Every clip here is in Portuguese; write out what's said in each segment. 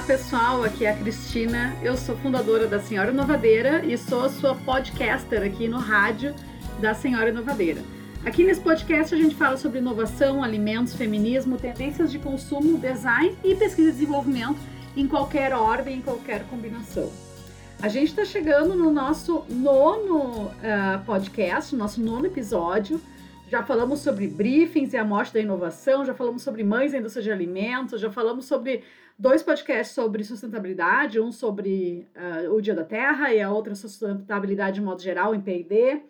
Olá pessoal, aqui é a Cristina, eu sou fundadora da Senhora Inovadeira e sou sua podcaster aqui no rádio da Senhora Inovadeira. Aqui nesse podcast a gente fala sobre inovação, alimentos, feminismo, tendências de consumo, design e pesquisa e desenvolvimento em qualquer ordem, em qualquer combinação. A gente está chegando no nosso nono uh, podcast, nosso nono episódio. Já falamos sobre briefings e a morte da inovação, já falamos sobre mães da indústria de alimentos, já falamos sobre dois podcasts sobre sustentabilidade, um sobre uh, o Dia da Terra e a outra sustentabilidade de modo geral em P&D.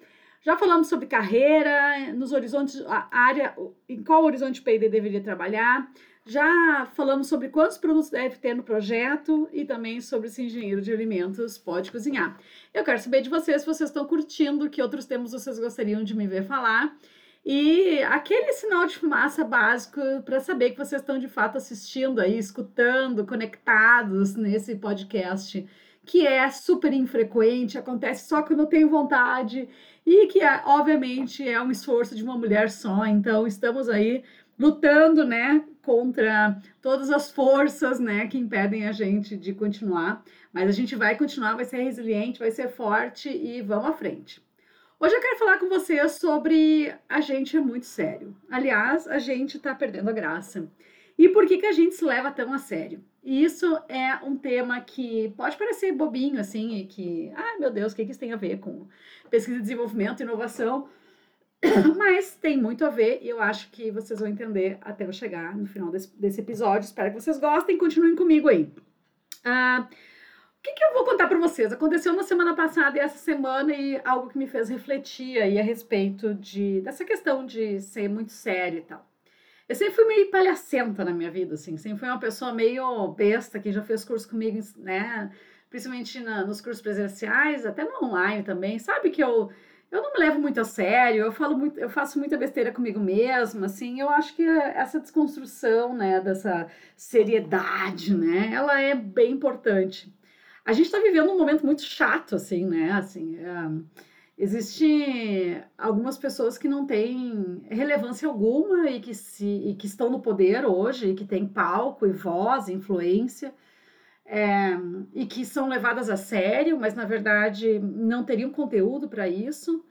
Já falamos sobre carreira, nos horizontes, a área, em qual horizonte P&D deveria trabalhar. Já falamos sobre quantos produtos deve ter no projeto e também sobre se engenheiro de alimentos pode cozinhar. Eu quero saber de vocês se vocês estão curtindo, que outros temas vocês gostariam de me ver falar. E aquele sinal de fumaça básico para saber que vocês estão de fato assistindo aí, escutando, conectados nesse podcast, que é super infrequente, acontece só quando eu tenho vontade e que, é, obviamente, é um esforço de uma mulher só. Então, estamos aí lutando, né, contra todas as forças, né, que impedem a gente de continuar. Mas a gente vai continuar, vai ser resiliente, vai ser forte e vamos à frente. Hoje eu quero falar com vocês sobre a gente é muito sério. Aliás, a gente está perdendo a graça. E por que, que a gente se leva tão a sério? E isso é um tema que pode parecer bobinho, assim, e que, ah, meu Deus, o que, que isso tem a ver com pesquisa, desenvolvimento, inovação? Mas tem muito a ver e eu acho que vocês vão entender até eu chegar no final desse, desse episódio. Espero que vocês gostem. Continuem comigo aí. Ah, o que, que, eu vou contar para vocês? Aconteceu na semana passada e essa semana e algo que me fez refletir aí a respeito de, dessa questão de ser muito sério e tal. Eu sempre fui meio palhacenta na minha vida, assim. Sempre fui uma pessoa meio besta que já fez curso comigo, né? Principalmente na, nos cursos presenciais, até no online também. Sabe que eu eu não me levo muito a sério, eu falo muito, eu faço muita besteira comigo mesma, assim, eu acho que essa desconstrução, né, dessa seriedade, né, ela é bem importante. A gente está vivendo um momento muito chato, assim, né, assim, é, algumas pessoas que não têm relevância alguma e que, se, e que estão no poder hoje, e que têm palco e voz, influência, é, e que são levadas a sério, mas na verdade não teriam conteúdo para isso.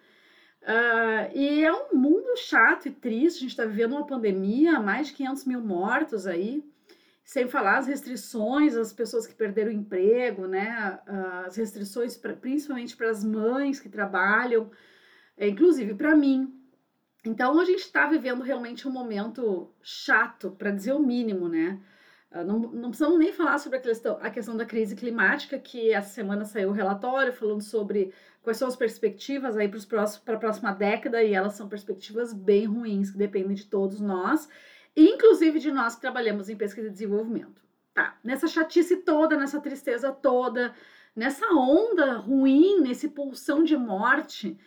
Uh, e é um mundo chato e triste. A gente está vivendo uma pandemia, mais de 500 mil mortos aí, sem falar as restrições, as pessoas que perderam o emprego, né? As restrições pra, principalmente para as mães que trabalham, é, inclusive para mim. Então a gente está vivendo realmente um momento chato, para dizer o mínimo, né? Ah, não, não precisamos nem falar sobre a questão, a questão da crise climática, que essa semana saiu o relatório falando sobre quais são as perspectivas aí para a próxima década, e elas são perspectivas bem ruins, que dependem de todos nós, inclusive de nós que trabalhamos em pesquisa e desenvolvimento. Tá, nessa chatice toda, nessa tristeza toda, nessa onda ruim, nesse pulsão de morte,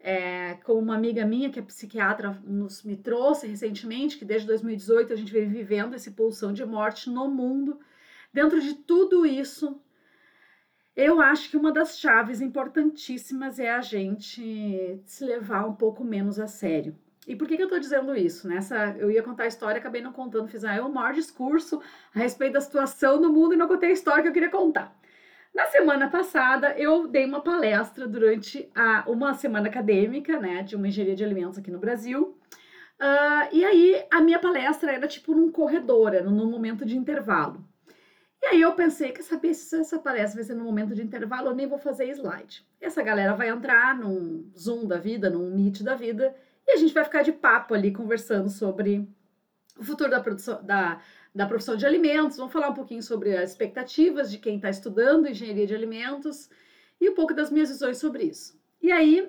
é, como uma amiga minha, que é psiquiatra, nos, me trouxe recentemente, que desde 2018 a gente vem vivendo esse pulsão de morte no mundo. Dentro de tudo isso, eu acho que uma das chaves importantíssimas é a gente se levar um pouco menos a sério. E por que, que eu estou dizendo isso? Nessa, eu ia contar a história, acabei não contando, fiz aí um maior discurso a respeito da situação no mundo e não contei a história que eu queria contar. Na semana passada, eu dei uma palestra durante a, uma semana acadêmica, né, de uma engenharia de alimentos aqui no Brasil. Uh, e aí, a minha palestra era tipo num corredor, era num momento de intervalo. E aí eu pensei, quer saber se essa palestra vai ser no momento de intervalo, eu nem vou fazer slide. Essa galera vai entrar num Zoom da vida, num Meet da vida, e a gente vai ficar de papo ali conversando sobre o futuro da produção, da, da profissão de alimentos, vamos falar um pouquinho sobre as expectativas de quem está estudando engenharia de alimentos e um pouco das minhas visões sobre isso. E aí,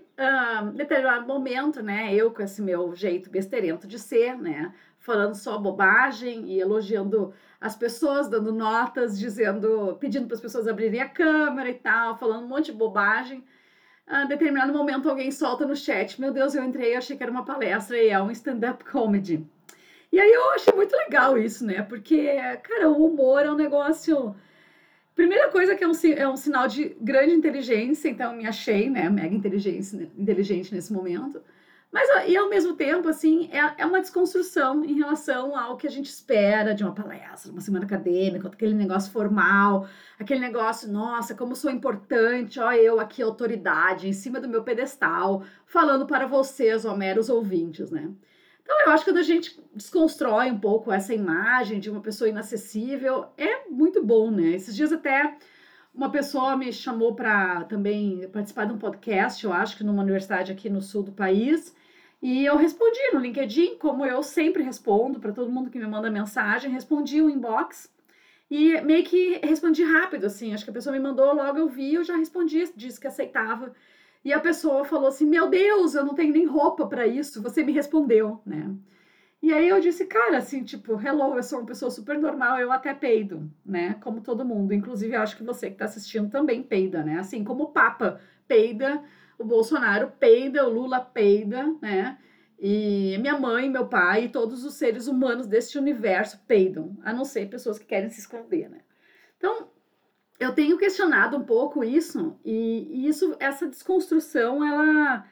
um, determinado momento, né, eu com esse meu jeito besteirento de ser, né, falando só bobagem e elogiando as pessoas, dando notas, dizendo, pedindo para as pessoas abrirem a câmera e tal, falando um monte de bobagem. Em determinado momento alguém solta no chat, meu Deus, eu entrei, achei que era uma palestra e é um stand-up comedy. E aí eu achei muito legal isso, né? Porque, cara, o humor é um negócio. Primeira coisa que é um, é um sinal de grande inteligência, então me achei, né, mega inteligência, inteligente nesse momento. Mas, e ao mesmo tempo, assim, é, é uma desconstrução em relação ao que a gente espera de uma palestra, uma semana acadêmica, aquele negócio formal, aquele negócio, nossa, como sou importante, ó, eu aqui, autoridade, em cima do meu pedestal, falando para vocês, ó, meros ouvintes, né? Então, eu acho que quando a gente desconstrói um pouco essa imagem de uma pessoa inacessível, é muito bom, né? Esses dias até uma pessoa me chamou para também participar de um podcast, eu acho que numa universidade aqui no sul do país, e eu respondi no LinkedIn, como eu sempre respondo para todo mundo que me manda mensagem, respondi o inbox e meio que respondi rápido, assim. Acho que a pessoa me mandou, logo eu vi, eu já respondi, disse que aceitava. E a pessoa falou assim: Meu Deus, eu não tenho nem roupa para isso, você me respondeu, né? E aí eu disse, cara, assim, tipo, hello, eu sou uma pessoa super normal, eu até peido, né? Como todo mundo. Inclusive, acho que você que tá assistindo também peida, né? Assim como o Papa peida, o Bolsonaro peida, o Lula peida, né? E minha mãe, meu pai e todos os seres humanos deste universo peidam, a não ser pessoas que querem se esconder, né? Então, eu tenho questionado um pouco isso e, isso, essa desconstrução, ela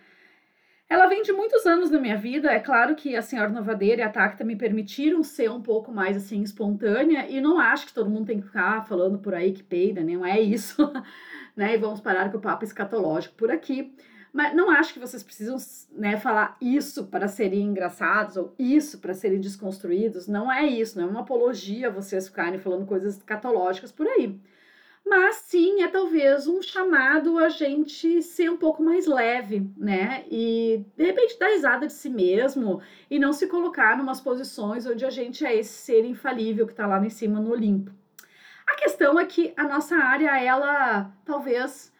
ela vem de muitos anos na minha vida. É claro que a Senhora Novadeira e a Tacta me permitiram ser um pouco mais assim espontânea e não acho que todo mundo tem que ficar falando por aí que peida, né? não é isso, né? E vamos parar com o papo escatológico por aqui. Mas não acho que vocês precisam né, falar isso para serem engraçados ou isso para serem desconstruídos. Não é isso, não é uma apologia vocês ficarem falando coisas escatológicas por aí mas sim é talvez um chamado a gente ser um pouco mais leve, né? E de repente dar risada de si mesmo e não se colocar numas posições onde a gente é esse ser infalível que está lá em cima no Olimpo. A questão é que a nossa área, ela talvez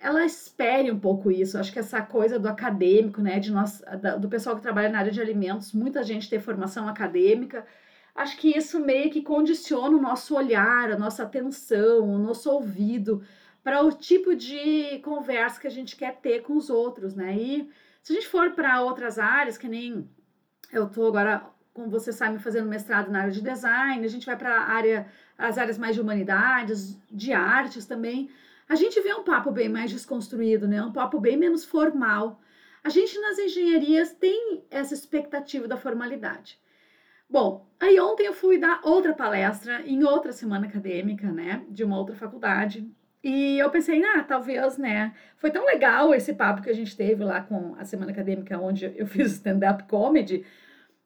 ela espere um pouco isso. Acho que essa coisa do acadêmico, né, de nós, do pessoal que trabalha na área de alimentos, muita gente tem formação acadêmica acho que isso meio que condiciona o nosso olhar, a nossa atenção, o nosso ouvido para o tipo de conversa que a gente quer ter com os outros, né? E se a gente for para outras áreas, que nem eu estou agora, como você sabe, fazendo mestrado na área de design, a gente vai para área, as áreas mais de humanidades, de artes também, a gente vê um papo bem mais desconstruído, né? Um papo bem menos formal. A gente nas engenharias tem essa expectativa da formalidade. Bom, aí ontem eu fui dar outra palestra em outra semana acadêmica, né, de uma outra faculdade. E eu pensei, ah, talvez, né? Foi tão legal esse papo que a gente teve lá com a semana acadêmica, onde eu fiz stand-up comedy.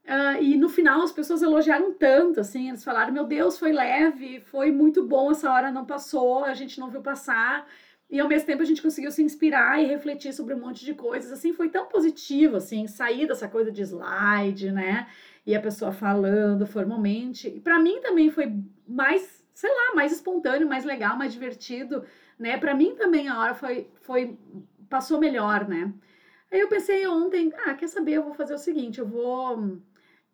Uh, e no final as pessoas elogiaram tanto, assim, eles falaram: Meu Deus, foi leve, foi muito bom, essa hora não passou, a gente não viu passar. E ao mesmo tempo a gente conseguiu se inspirar e refletir sobre um monte de coisas. Assim, foi tão positivo, assim, sair dessa coisa de slide, né? e a pessoa falando formalmente. E para mim também foi mais, sei lá, mais espontâneo, mais legal, mais divertido, né? Para mim também a hora foi, foi passou melhor, né? Aí eu pensei ontem, ah, quer saber? Eu vou fazer o seguinte, eu vou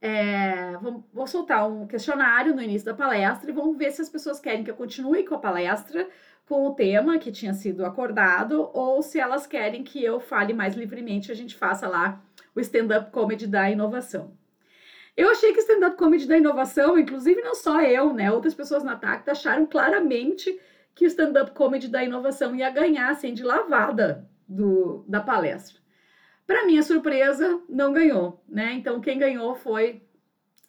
é, vou, vou, soltar um questionário no início da palestra e vamos ver se as pessoas querem que eu continue com a palestra com o tema que tinha sido acordado ou se elas querem que eu fale mais livremente, a gente faça lá o stand-up comedy da inovação. Eu achei que stand-up comedy da inovação, inclusive não só eu, né? Outras pessoas na TACTA acharam claramente que o stand-up comedy da inovação ia ganhar, assim, de lavada do, da palestra. Para minha surpresa, não ganhou, né? Então, quem ganhou foi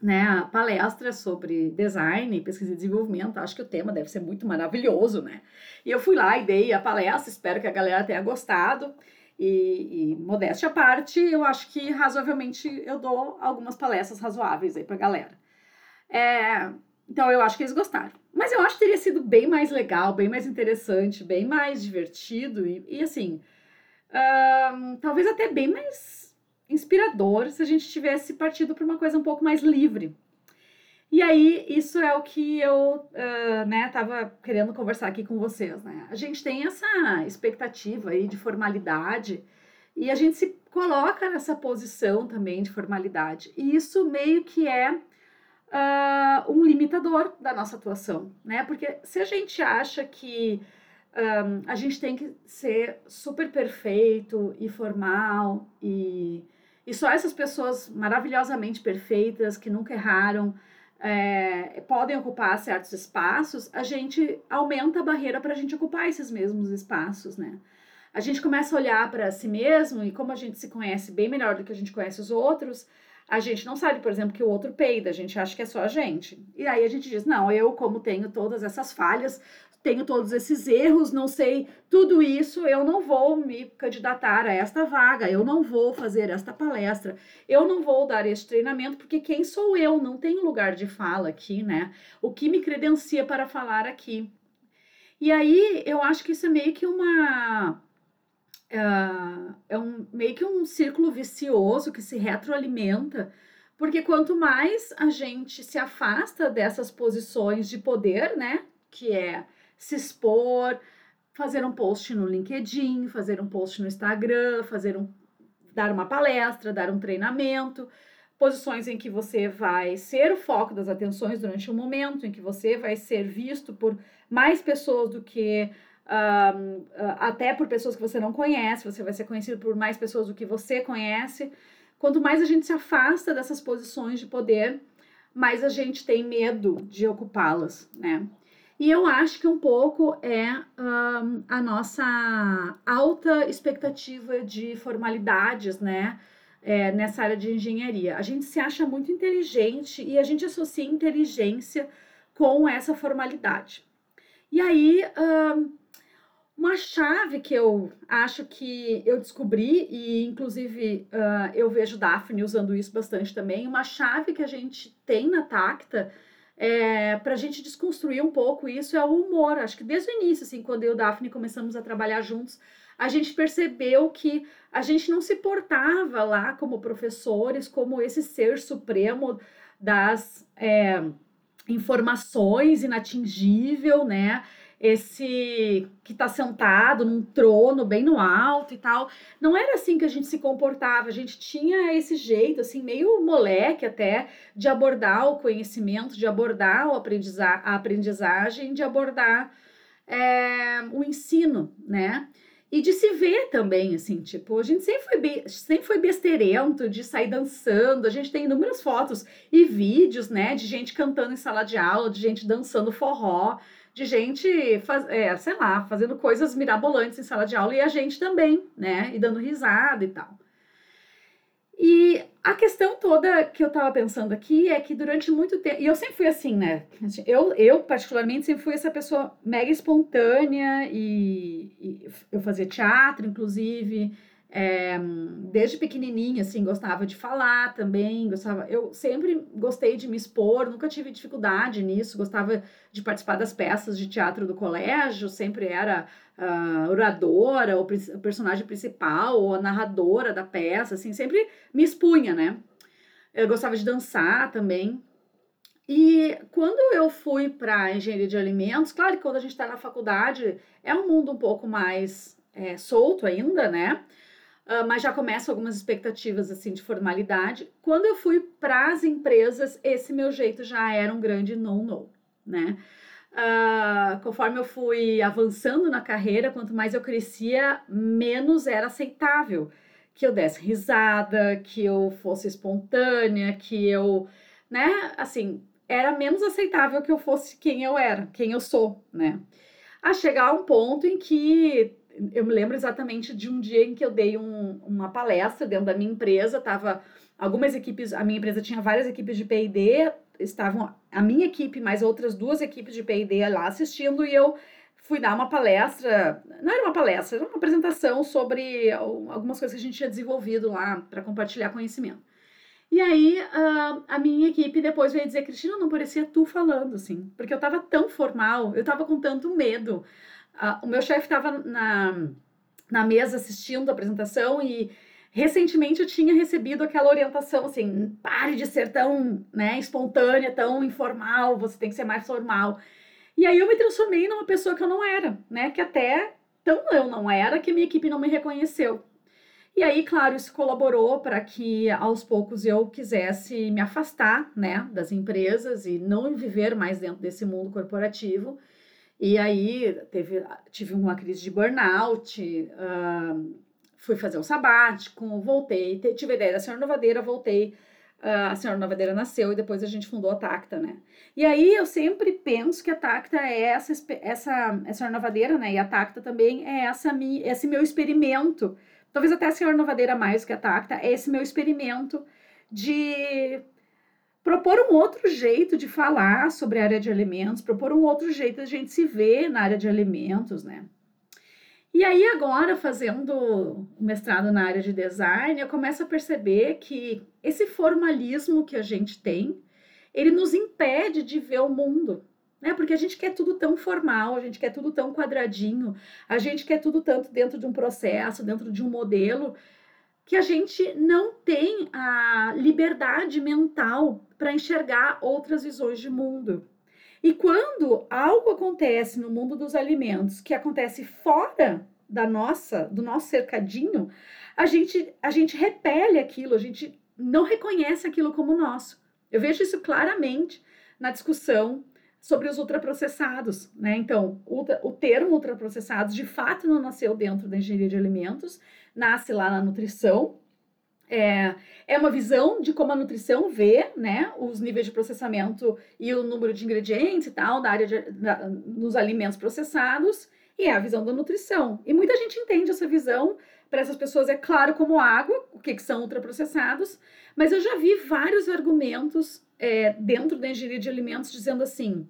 né, a palestra sobre design, pesquisa e desenvolvimento. Acho que o tema deve ser muito maravilhoso, né? E eu fui lá e dei a palestra, espero que a galera tenha gostado. E, e, modéstia à parte, eu acho que razoavelmente eu dou algumas palestras razoáveis aí pra galera. É, então eu acho que eles gostaram. Mas eu acho que teria sido bem mais legal, bem mais interessante, bem mais divertido e, e assim, um, talvez até bem mais inspirador se a gente tivesse partido para uma coisa um pouco mais livre. E aí, isso é o que eu, uh, né, tava querendo conversar aqui com vocês, né? A gente tem essa expectativa aí de formalidade e a gente se coloca nessa posição também de formalidade. E isso meio que é uh, um limitador da nossa atuação, né? Porque se a gente acha que um, a gente tem que ser super perfeito e formal e, e só essas pessoas maravilhosamente perfeitas que nunca erraram é, podem ocupar certos espaços, a gente aumenta a barreira para a gente ocupar esses mesmos espaços, né? a gente começa a olhar para si mesmo e como a gente se conhece bem melhor do que a gente conhece os outros, a gente não sabe, por exemplo, que o outro peida, a gente acha que é só a gente. E aí a gente diz: não, eu, como tenho todas essas falhas, tenho todos esses erros, não sei tudo isso, eu não vou me candidatar a esta vaga, eu não vou fazer esta palestra, eu não vou dar este treinamento, porque quem sou eu? Não tenho lugar de fala aqui, né? O que me credencia para falar aqui? E aí eu acho que isso é meio que uma. Uh, é um, meio que um círculo vicioso que se retroalimenta, porque quanto mais a gente se afasta dessas posições de poder, né? Que é se expor, fazer um post no LinkedIn, fazer um post no Instagram, fazer um dar uma palestra, dar um treinamento, posições em que você vai ser o foco das atenções durante um momento, em que você vai ser visto por mais pessoas do que um, até por pessoas que você não conhece, você vai ser conhecido por mais pessoas do que você conhece. Quanto mais a gente se afasta dessas posições de poder, mais a gente tem medo de ocupá-las, né? E eu acho que um pouco é um, a nossa alta expectativa de formalidades, né? É, nessa área de engenharia. A gente se acha muito inteligente e a gente associa inteligência com essa formalidade. E aí, um, uma chave que eu acho que eu descobri, e inclusive uh, eu vejo Daphne usando isso bastante também, uma chave que a gente tem na Tacta é, para a gente desconstruir um pouco isso é o humor. Acho que desde o início, assim, quando eu e o Daphne começamos a trabalhar juntos, a gente percebeu que a gente não se portava lá como professores, como esse ser supremo das é, informações inatingível, né? Esse que está sentado num trono bem no alto e tal. Não era assim que a gente se comportava, a gente tinha esse jeito, assim, meio moleque até, de abordar o conhecimento, de abordar o aprendiza a aprendizagem, de abordar é, o ensino, né? E de se ver também, assim, tipo, a gente sempre foi, sempre foi besteirento de sair dançando. A gente tem inúmeras fotos e vídeos, né, de gente cantando em sala de aula, de gente dançando forró de gente, faz, é, sei lá, fazendo coisas mirabolantes em sala de aula e a gente também, né? E dando risada e tal. E a questão toda que eu tava pensando aqui é que durante muito tempo, e eu sempre fui assim, né? Eu, eu particularmente, sempre fui essa pessoa mega espontânea e, e eu fazia teatro, inclusive. É, desde pequenininha, assim, gostava de falar também, gostava, eu sempre gostei de me expor, nunca tive dificuldade nisso, gostava de participar das peças de teatro do colégio, sempre era uh, oradora, ou personagem principal, ou a narradora da peça, assim, sempre me expunha, né? Eu gostava de dançar também. E quando eu fui para engenharia de alimentos, claro que quando a gente está na faculdade é um mundo um pouco mais é, solto ainda, né? Uh, mas já começam algumas expectativas assim de formalidade. Quando eu fui para as empresas, esse meu jeito já era um grande no-no, né? Uh, conforme eu fui avançando na carreira, quanto mais eu crescia, menos era aceitável que eu desse risada, que eu fosse espontânea, que eu, né, assim, era menos aceitável que eu fosse quem eu era, quem eu sou, né? A chegar a um ponto em que eu me lembro exatamente de um dia em que eu dei um, uma palestra dentro da minha empresa, tava algumas equipes, a minha empresa tinha várias equipes de P&D, estavam a minha equipe mais outras duas equipes de P&D lá assistindo e eu fui dar uma palestra, não era uma palestra, era uma apresentação sobre algumas coisas que a gente tinha desenvolvido lá para compartilhar conhecimento. E aí, uh, a minha equipe depois veio dizer, Cristina, não parecia tu falando, assim, porque eu tava tão formal, eu tava com tanto medo. O meu chefe estava na, na mesa assistindo a apresentação e recentemente eu tinha recebido aquela orientação assim, pare de ser tão né, espontânea, tão informal, você tem que ser mais formal. E aí eu me transformei numa pessoa que eu não era, né? Que até tão eu não era que minha equipe não me reconheceu. E aí, claro, isso colaborou para que aos poucos eu quisesse me afastar, né, das empresas e não viver mais dentro desse mundo corporativo e aí teve, tive uma crise de burnout, uh, fui fazer um sabático, voltei, tive a ideia da senhora Novadeira, voltei a senhora Novadeira nasceu e depois a gente fundou a Tacta, né? E aí eu sempre penso que a Tacta é essa, essa a senhora Novadeira, né? E a Tacta também é essa, esse meu experimento, talvez até a senhora Novadeira mais que a Tacta, é esse meu experimento de propor um outro jeito de falar sobre a área de alimentos, propor um outro jeito a gente se ver na área de alimentos, né? E aí, agora, fazendo o mestrado na área de design, eu começo a perceber que esse formalismo que a gente tem, ele nos impede de ver o mundo, né? Porque a gente quer tudo tão formal, a gente quer tudo tão quadradinho, a gente quer tudo tanto dentro de um processo, dentro de um modelo, que a gente não tem a liberdade mental para enxergar outras visões de mundo. E quando algo acontece no mundo dos alimentos que acontece fora da nossa, do nosso cercadinho, a gente a gente repele aquilo, a gente não reconhece aquilo como nosso. Eu vejo isso claramente na discussão sobre os ultraprocessados, né? Então, ultra, o termo ultraprocessados de fato não nasceu dentro da engenharia de alimentos, nasce lá na nutrição, é, é uma visão de como a nutrição vê né, os níveis de processamento e o número de ingredientes e tal da área de, da, nos alimentos processados, e é a visão da nutrição. E muita gente entende essa visão, para essas pessoas é claro como água, o que, que são ultraprocessados, mas eu já vi vários argumentos é, dentro da engenharia de alimentos dizendo assim.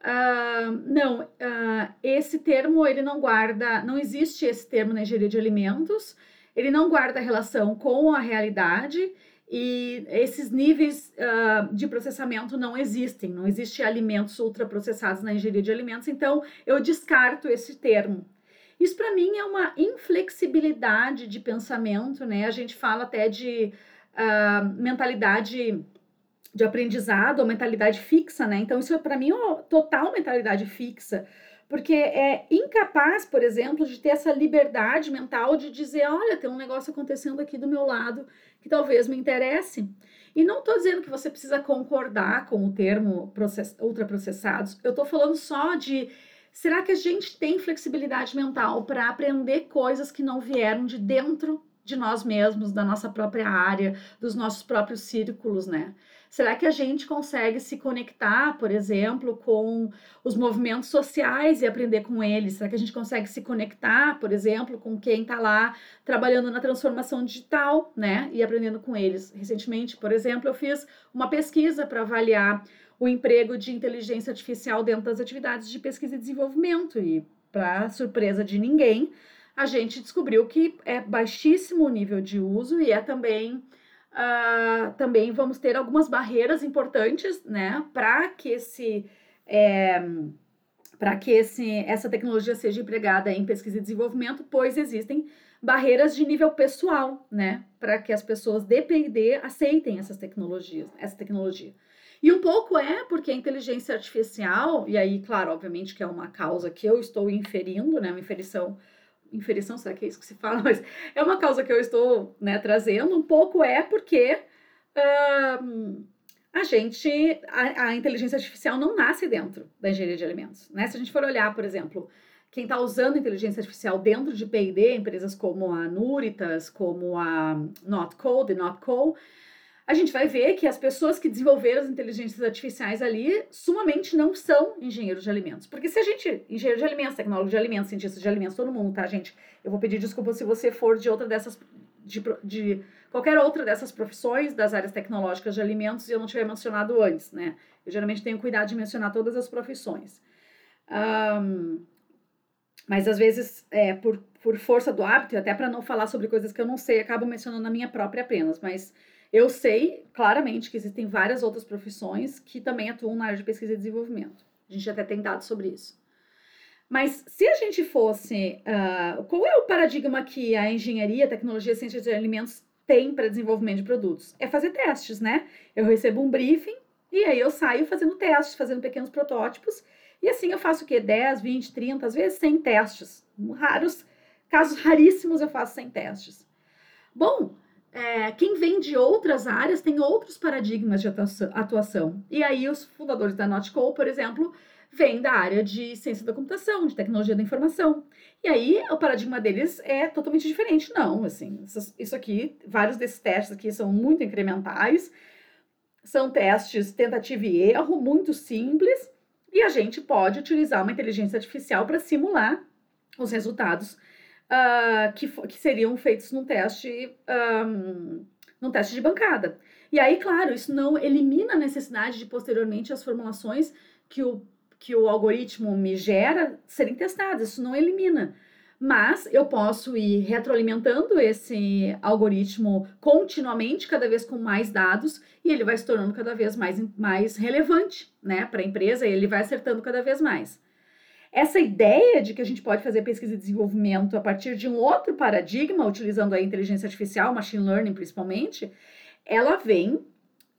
Uh, não, uh, esse termo ele não guarda, não existe esse termo na engenharia de alimentos, ele não guarda relação com a realidade e esses níveis uh, de processamento não existem, não existe alimentos ultraprocessados na engenharia de alimentos, então eu descarto esse termo. Isso para mim é uma inflexibilidade de pensamento, né? A gente fala até de uh, mentalidade de aprendizado ou mentalidade fixa, né? Então isso para mim é uma total mentalidade fixa porque é incapaz, por exemplo, de ter essa liberdade mental de dizer: olha, tem um negócio acontecendo aqui do meu lado que talvez me interesse. E não estou dizendo que você precisa concordar com o termo process, ultraprocessados, eu estou falando só de. Será que a gente tem flexibilidade mental para aprender coisas que não vieram de dentro de nós mesmos, da nossa própria área, dos nossos próprios círculos, né? Será que a gente consegue se conectar, por exemplo, com os movimentos sociais e aprender com eles? Será que a gente consegue se conectar, por exemplo, com quem está lá trabalhando na transformação digital, né? E aprendendo com eles? Recentemente, por exemplo, eu fiz uma pesquisa para avaliar o emprego de inteligência artificial dentro das atividades de pesquisa e desenvolvimento e, para surpresa de ninguém, a gente descobriu que é baixíssimo o nível de uso e é também uh, também vamos ter algumas barreiras importantes, né, para que esse é, para que esse, essa tecnologia seja empregada em pesquisa e desenvolvimento, pois existem barreiras de nível pessoal, né, para que as pessoas de P&D aceitem essas tecnologias, essa tecnologia. E um pouco é porque a inteligência artificial, e aí, claro, obviamente que é uma causa que eu estou inferindo, né, uma inferição inferição, será que é isso que se fala? Mas é uma causa que eu estou né, trazendo, um pouco é porque uh, a gente, a, a, inteligência artificial não nasce dentro da engenharia de alimentos, né? Se a gente for olhar, por exemplo, quem está usando inteligência artificial dentro de P&D, empresas como a Nuritas, como a NotCo, the NotCo, a gente vai ver que as pessoas que desenvolveram as inteligências artificiais ali sumamente não são engenheiros de alimentos. Porque se a gente, engenheiro de alimentos, tecnólogo de alimentos, cientista de alimentos, todo mundo, tá, gente? Eu vou pedir desculpa se você for de outra dessas, de, de qualquer outra dessas profissões das áreas tecnológicas de alimentos e eu não tiver mencionado antes, né? Eu geralmente tenho cuidado de mencionar todas as profissões. Um, mas às vezes, é, por, por força do hábito, até para não falar sobre coisas que eu não sei, acabo mencionando a minha própria apenas, mas eu sei claramente que existem várias outras profissões que também atuam na área de pesquisa e desenvolvimento. A gente até tem dados sobre isso. Mas se a gente fosse. Uh, qual é o paradigma que a engenharia, tecnologia, ciência de alimentos tem para desenvolvimento de produtos? É fazer testes, né? Eu recebo um briefing e aí eu saio fazendo testes, fazendo pequenos protótipos. E assim eu faço o quê? 10, 20, 30, às vezes 100 testes. Raros, casos raríssimos eu faço 100 testes. Bom, é, quem vem de outras áreas tem outros paradigmas de atuação. E aí os fundadores da Notco, por exemplo, vem da área de ciência da computação, de tecnologia da informação. E aí o paradigma deles é totalmente diferente. Não, assim, isso aqui, vários desses testes aqui são muito incrementais, são testes tentativa e erro, muito simples, e a gente pode utilizar uma inteligência artificial para simular os resultados uh, que, que seriam feitos num teste, um, num teste de bancada. E aí, claro, isso não elimina a necessidade de posteriormente as formulações que o que o algoritmo me gera serem testadas, isso não elimina. Mas eu posso ir retroalimentando esse algoritmo continuamente, cada vez com mais dados, e ele vai se tornando cada vez mais, mais relevante né, para a empresa, e ele vai acertando cada vez mais. Essa ideia de que a gente pode fazer pesquisa e desenvolvimento a partir de um outro paradigma, utilizando a inteligência artificial, machine learning principalmente, ela vem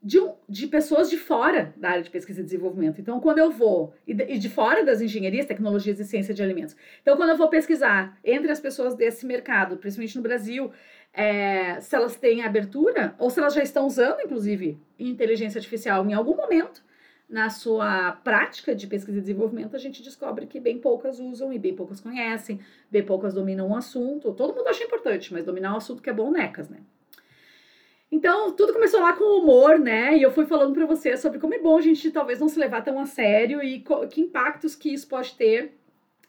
de, de pessoas de fora da área de pesquisa e desenvolvimento. Então, quando eu vou, e de, e de fora das engenharias, tecnologias e ciência de alimentos. Então, quando eu vou pesquisar entre as pessoas desse mercado, principalmente no Brasil, é, se elas têm abertura, ou se elas já estão usando, inclusive, inteligência artificial em algum momento, na sua prática de pesquisa e desenvolvimento, a gente descobre que bem poucas usam e bem poucas conhecem, bem poucas dominam o assunto. Todo mundo acha importante, mas dominar o assunto que é bom necas, né? Então, tudo começou lá com o humor, né? E eu fui falando para você sobre como é bom a gente talvez não se levar tão a sério e que impactos que isso pode ter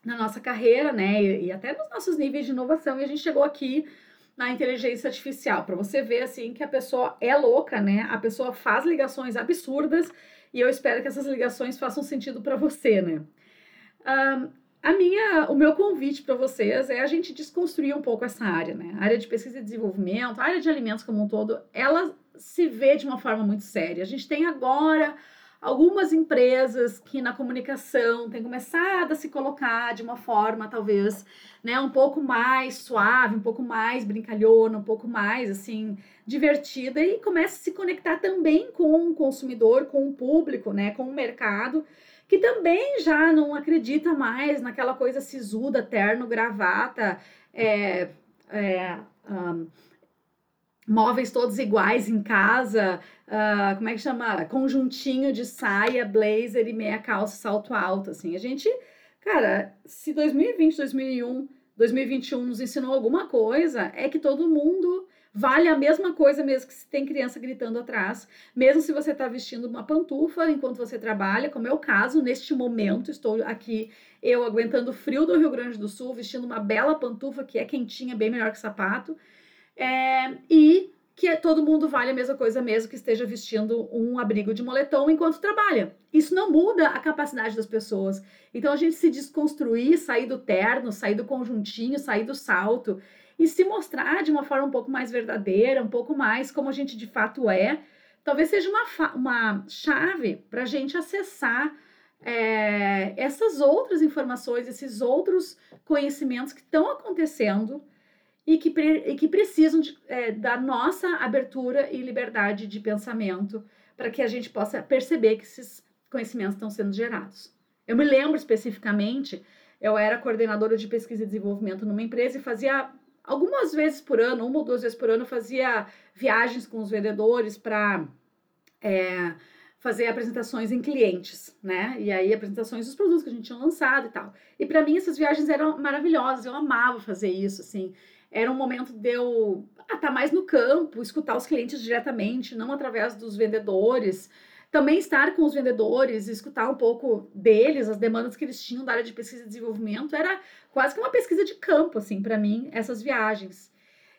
na nossa carreira, né? E, e até nos nossos níveis de inovação. E a gente chegou aqui na inteligência artificial, para você ver assim que a pessoa é louca, né? A pessoa faz ligações absurdas e eu espero que essas ligações façam sentido para você, né? A minha, o meu convite para vocês é a gente desconstruir um pouco essa área, né? A área de pesquisa e desenvolvimento, a área de alimentos como um todo, ela se vê de uma forma muito séria. A gente tem agora algumas empresas que na comunicação têm começado a se colocar de uma forma talvez, né, um pouco mais suave, um pouco mais brincalhona, um pouco mais assim divertida e começa a se conectar também com o consumidor, com o público, né, com o mercado que também já não acredita mais naquela coisa sisuda, terno, gravata, é, é, um, móveis todos iguais em casa, uh, como é que chama? Conjuntinho de saia, blazer e meia calça, salto alto, assim. A gente, cara, se 2020, 2001, 2021 nos ensinou alguma coisa, é que todo mundo Vale a mesma coisa mesmo que se tem criança gritando atrás, mesmo se você está vestindo uma pantufa enquanto você trabalha, como é o caso neste momento. Estou aqui eu aguentando o frio do Rio Grande do Sul, vestindo uma bela pantufa que é quentinha, bem melhor que sapato. É, e que todo mundo vale a mesma coisa mesmo que esteja vestindo um abrigo de moletom enquanto trabalha. Isso não muda a capacidade das pessoas. Então a gente se desconstruir, sair do terno, sair do conjuntinho, sair do salto e se mostrar de uma forma um pouco mais verdadeira, um pouco mais como a gente de fato é, talvez seja uma, uma chave para a gente acessar é, essas outras informações, esses outros conhecimentos que estão acontecendo e que, e que precisam de, é, da nossa abertura e liberdade de pensamento para que a gente possa perceber que esses conhecimentos estão sendo gerados. Eu me lembro especificamente, eu era coordenadora de pesquisa e desenvolvimento numa empresa e fazia algumas vezes por ano, uma ou duas vezes por ano, fazia viagens com os vendedores para é, fazer apresentações em clientes, né? E aí apresentações dos produtos que a gente tinha lançado e tal. E para mim essas viagens eram maravilhosas, eu amava fazer isso, assim. Era um momento de eu estar ah, tá mais no campo, escutar os clientes diretamente, não através dos vendedores também estar com os vendedores, escutar um pouco deles, as demandas que eles tinham da área de pesquisa e desenvolvimento, era quase que uma pesquisa de campo, assim, para mim, essas viagens.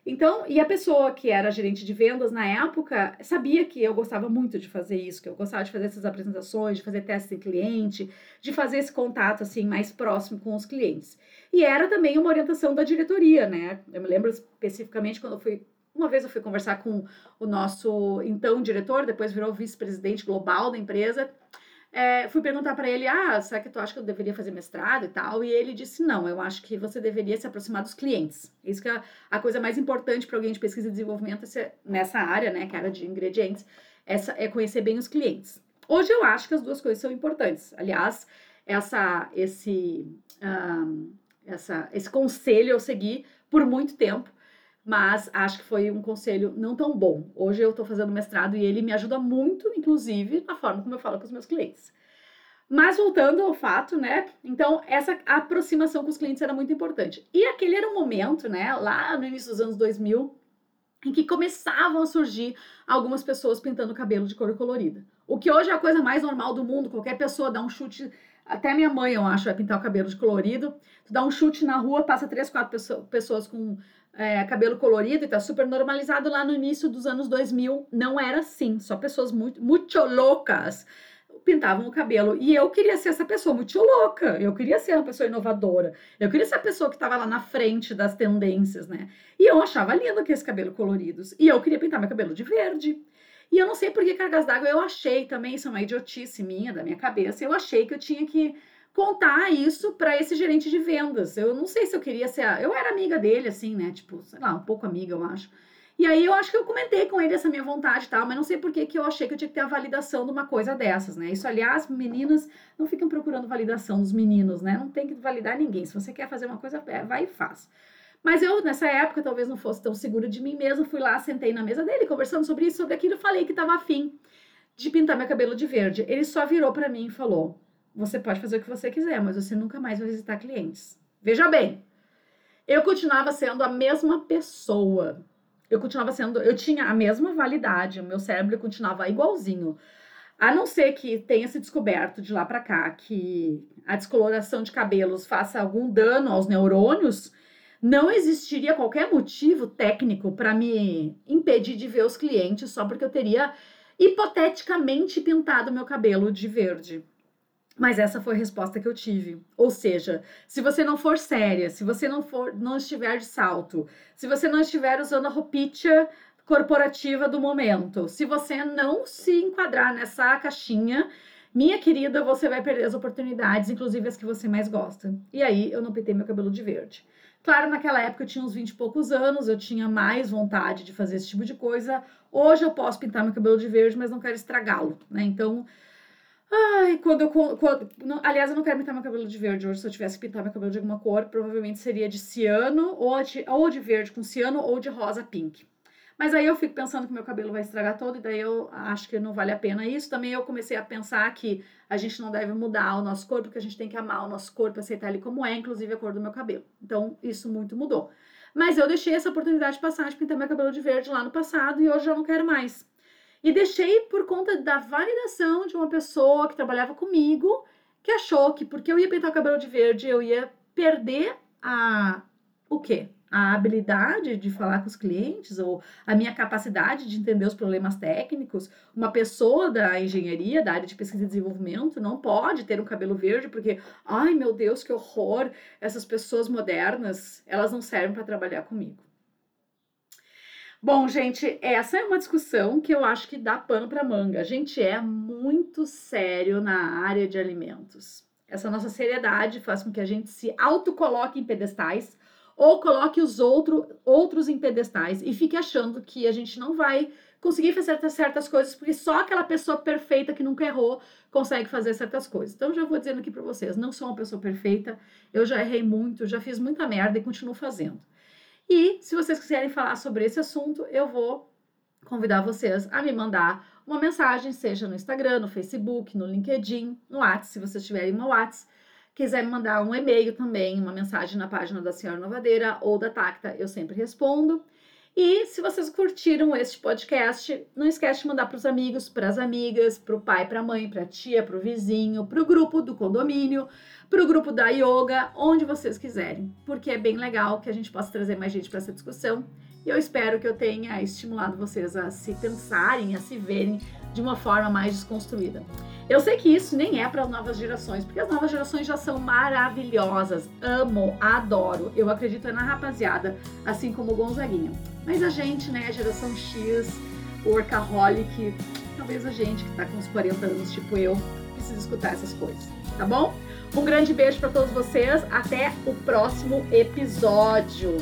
Então, e a pessoa que era gerente de vendas na época sabia que eu gostava muito de fazer isso, que eu gostava de fazer essas apresentações, de fazer testes em cliente, de fazer esse contato assim mais próximo com os clientes. E era também uma orientação da diretoria, né? Eu me lembro especificamente quando eu fui uma vez eu fui conversar com o nosso então diretor, depois virou vice-presidente global da empresa. É, fui perguntar para ele: Ah, será que tu acha que eu deveria fazer mestrado e tal? E ele disse: Não, eu acho que você deveria se aproximar dos clientes. Isso que é a coisa mais importante para alguém de pesquisa e desenvolvimento nessa área, né, que é a área de ingredientes, essa, é conhecer bem os clientes. Hoje eu acho que as duas coisas são importantes. Aliás, essa, esse, um, essa, esse conselho eu segui por muito tempo mas acho que foi um conselho não tão bom. Hoje eu estou fazendo mestrado e ele me ajuda muito, inclusive, na forma como eu falo com os meus clientes. Mas voltando ao fato, né? Então, essa aproximação com os clientes era muito importante. E aquele era um momento, né, lá no início dos anos 2000, em que começavam a surgir algumas pessoas pintando cabelo de cor colorida. O que hoje é a coisa mais normal do mundo, qualquer pessoa dá um chute, até minha mãe, eu acho, vai pintar o cabelo de colorido. Tu dá um chute na rua, passa três, quatro pessoas com é, cabelo colorido e tá super normalizado lá no início dos anos 2000. Não era assim, só pessoas muito, muito loucas pintavam o cabelo. E eu queria ser essa pessoa muito louca. Eu queria ser uma pessoa inovadora. Eu queria ser a pessoa que estava lá na frente das tendências, né? E eu achava lindo aqueles cabelos coloridos. E eu queria pintar meu cabelo de verde. E eu não sei por que cargas d'água eu achei também, isso é uma idiotice minha, da minha cabeça. Eu achei que eu tinha que contar isso para esse gerente de vendas. Eu não sei se eu queria ser. A... Eu era amiga dele, assim, né? Tipo, sei lá, um pouco amiga, eu acho. E aí eu acho que eu comentei com ele essa minha vontade e tal, mas não sei por que, que eu achei que eu tinha que ter a validação de uma coisa dessas, né? Isso, aliás, meninas não ficam procurando validação dos meninos, né? Não tem que validar ninguém. Se você quer fazer uma coisa, é, vai e faz. Mas eu, nessa época, talvez não fosse tão segura de mim mesma, fui lá, sentei na mesa dele, conversando sobre isso, sobre aquilo, falei que estava afim de pintar meu cabelo de verde. Ele só virou para mim e falou: Você pode fazer o que você quiser, mas você nunca mais vai visitar clientes. Veja bem, eu continuava sendo a mesma pessoa eu continuava sendo, eu tinha a mesma validade, o meu cérebro continuava igualzinho. A não ser que tenha se descoberto de lá para cá que a descoloração de cabelos faça algum dano aos neurônios, não existiria qualquer motivo técnico para me impedir de ver os clientes só porque eu teria hipoteticamente pintado meu cabelo de verde. Mas essa foi a resposta que eu tive. Ou seja, se você não for séria, se você não for, não estiver de salto, se você não estiver usando a roupinha corporativa do momento, se você não se enquadrar nessa caixinha, minha querida, você vai perder as oportunidades, inclusive as que você mais gosta. E aí eu não pintei meu cabelo de verde. Claro, naquela época eu tinha uns 20 e poucos anos, eu tinha mais vontade de fazer esse tipo de coisa. Hoje eu posso pintar meu cabelo de verde, mas não quero estragá-lo, né? Então, Ai, quando eu. Quando, não, aliás, eu não quero pintar meu cabelo de verde hoje. Se eu tivesse que pintar meu cabelo de alguma cor, provavelmente seria de ciano, ou de, ou de verde com ciano, ou de rosa pink. Mas aí eu fico pensando que meu cabelo vai estragar todo, e daí eu acho que não vale a pena isso. Também eu comecei a pensar que a gente não deve mudar o nosso corpo, que a gente tem que amar o nosso corpo, aceitar ele como é, inclusive a cor do meu cabelo. Então, isso muito mudou. Mas eu deixei essa oportunidade passar de pintar meu cabelo de verde lá no passado e hoje eu não quero mais. E deixei por conta da validação de uma pessoa que trabalhava comigo, que achou que porque eu ia pintar o cabelo de verde, eu ia perder a o quê? A habilidade de falar com os clientes ou a minha capacidade de entender os problemas técnicos. Uma pessoa da engenharia, da área de pesquisa e desenvolvimento, não pode ter um cabelo verde porque, ai meu Deus, que horror! Essas pessoas modernas, elas não servem para trabalhar comigo. Bom, gente, essa é uma discussão que eu acho que dá pano para manga. A gente é muito sério na área de alimentos. Essa nossa seriedade faz com que a gente se autocoloque em pedestais ou coloque os outro, outros em pedestais e fique achando que a gente não vai conseguir fazer certas coisas porque só aquela pessoa perfeita que nunca errou consegue fazer certas coisas. Então, já vou dizendo aqui para vocês: não sou uma pessoa perfeita, eu já errei muito, já fiz muita merda e continuo fazendo. E se vocês quiserem falar sobre esse assunto, eu vou convidar vocês a me mandar uma mensagem, seja no Instagram, no Facebook, no LinkedIn, no WhatsApp, se vocês tiverem uma WhatsApp. Quiser me mandar um e-mail também, uma mensagem na página da Senhora Novadeira ou da Tacta, eu sempre respondo. E se vocês curtiram este podcast, não esquece de mandar para os amigos, para as amigas, para o pai, para a mãe, para a tia, para o vizinho, para o grupo do condomínio, para o grupo da yoga, onde vocês quiserem, porque é bem legal que a gente possa trazer mais gente para essa discussão. E eu espero que eu tenha estimulado vocês a se pensarem, a se verem de uma forma mais desconstruída. Eu sei que isso nem é para as novas gerações, porque as novas gerações já são maravilhosas. Amo, adoro. Eu acredito na rapaziada, assim como o Gonzaguinha. Mas a gente, né, geração X, workaholic, talvez a gente que tá com uns 40 anos, tipo eu, precisa escutar essas coisas, tá bom? Um grande beijo para todos vocês, até o próximo episódio.